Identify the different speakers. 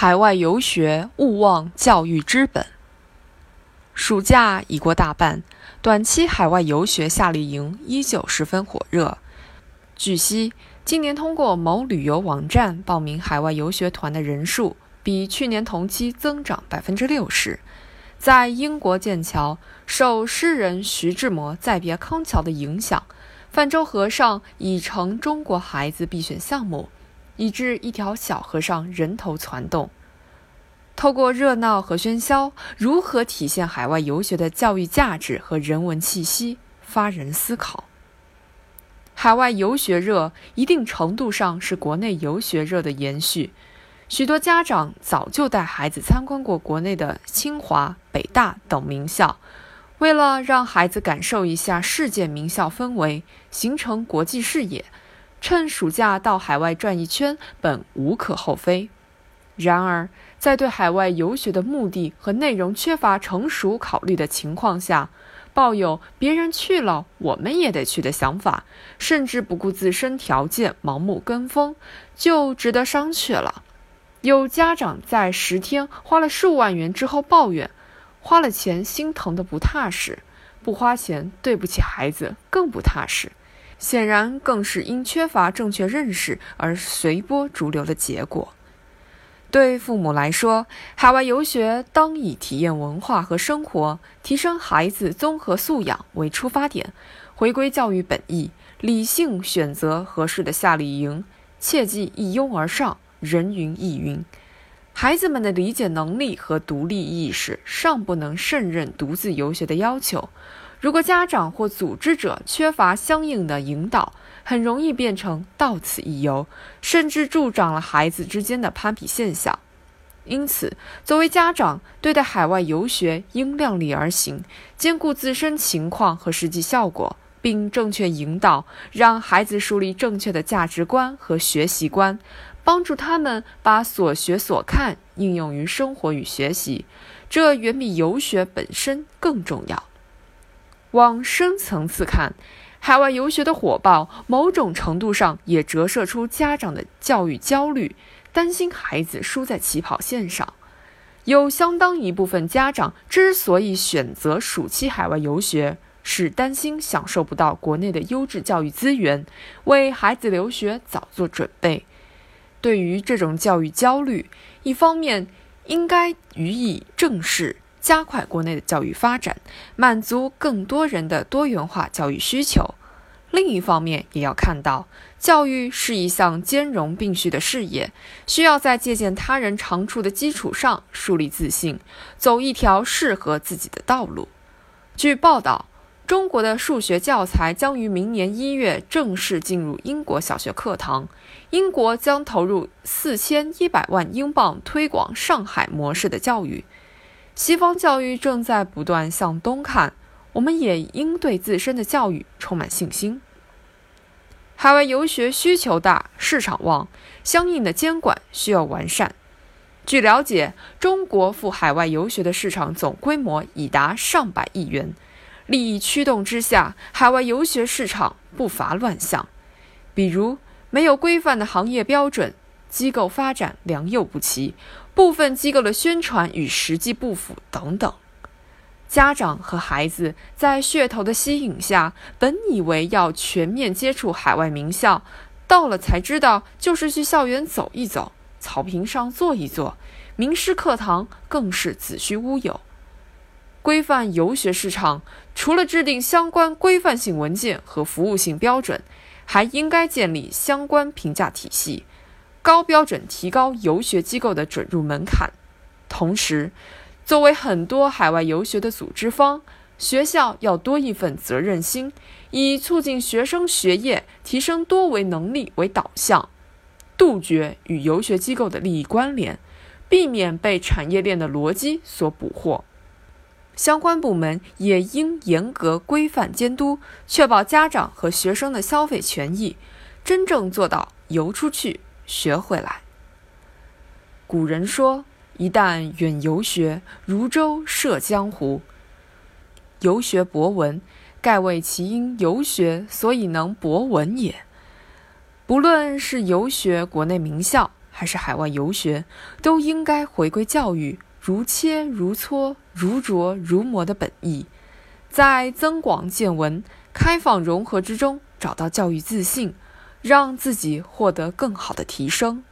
Speaker 1: 海外游学勿忘教育之本。暑假已过大半，短期海外游学夏令营依旧十分火热。据悉，今年通过某旅游网站报名海外游学团的人数比去年同期增长百分之六十。在英国剑桥，受诗人徐志摩再别康桥的影响，泛舟河上已成中国孩子必选项目。以致一条小河上人头攒动。透过热闹和喧嚣，如何体现海外游学的教育价值和人文气息，发人思考。海外游学热，一定程度上是国内游学热的延续。许多家长早就带孩子参观过国内的清华、北大等名校，为了让孩子感受一下世界名校氛围，形成国际视野。趁暑假到海外转一圈，本无可厚非。然而，在对海外游学的目的和内容缺乏成熟考虑的情况下，抱有“别人去了，我们也得去”的想法，甚至不顾自身条件盲目跟风，就值得商榷了。有家长在十天花了数万元之后抱怨，花了钱心疼的不踏实，不花钱对不起孩子更不踏实。显然，更是因缺乏正确认识而随波逐流的结果。对父母来说，海外游学当以体验文化和生活、提升孩子综合素养为出发点，回归教育本意，理性选择合适的夏令营，切忌一拥而上，人云亦云。孩子们的理解能力和独立意识尚不能胜任独自游学的要求。如果家长或组织者缺乏相应的引导，很容易变成到此一游，甚至助长了孩子之间的攀比现象。因此，作为家长，对待海外游学应量力而行，兼顾自身情况和实际效果，并正确引导，让孩子树立正确的价值观和学习观，帮助他们把所学所看应用于生活与学习，这远比游学本身更重要。往深层次看，海外游学的火爆，某种程度上也折射出家长的教育焦虑，担心孩子输在起跑线上。有相当一部分家长之所以选择暑期海外游学，是担心享受不到国内的优质教育资源，为孩子留学早做准备。对于这种教育焦虑，一方面应该予以正视。加快国内的教育发展，满足更多人的多元化教育需求。另一方面，也要看到，教育是一项兼容并蓄的事业，需要在借鉴他人长处的基础上树立自信，走一条适合自己的道路。据报道，中国的数学教材将于明年一月正式进入英国小学课堂，英国将投入四千一百万英镑推广上海模式的教育。西方教育正在不断向东看，我们也应对自身的教育充满信心。海外游学需求大，市场旺，相应的监管需要完善。据了解，中国赴海外游学的市场总规模已达上百亿元，利益驱动之下，海外游学市场不乏乱象，比如没有规范的行业标准。机构发展良莠不齐，部分机构的宣传与实际不符等等。家长和孩子在噱头的吸引下，本以为要全面接触海外名校，到了才知道就是去校园走一走，草坪上坐一坐，名师课堂更是子虚乌有。规范游学市场，除了制定相关规范性文件和服务性标准，还应该建立相关评价体系。高标准提高游学机构的准入门槛，同时，作为很多海外游学的组织方，学校要多一份责任心，以促进学生学业、提升多维能力为导向，杜绝与游学机构的利益关联，避免被产业链的逻辑所捕获。相关部门也应严格规范监督，确保家长和学生的消费权益，真正做到游出去。学回来。古人说一旦远游学如舟涉江湖。游学博闻盖谓其因游学所以能博闻也。不论是游学国内名校还是海外游学都应该回归教育如切如磋如琢如磨的本意。在增广见闻开放融合之中找到教育自信让自己获得更好的提升。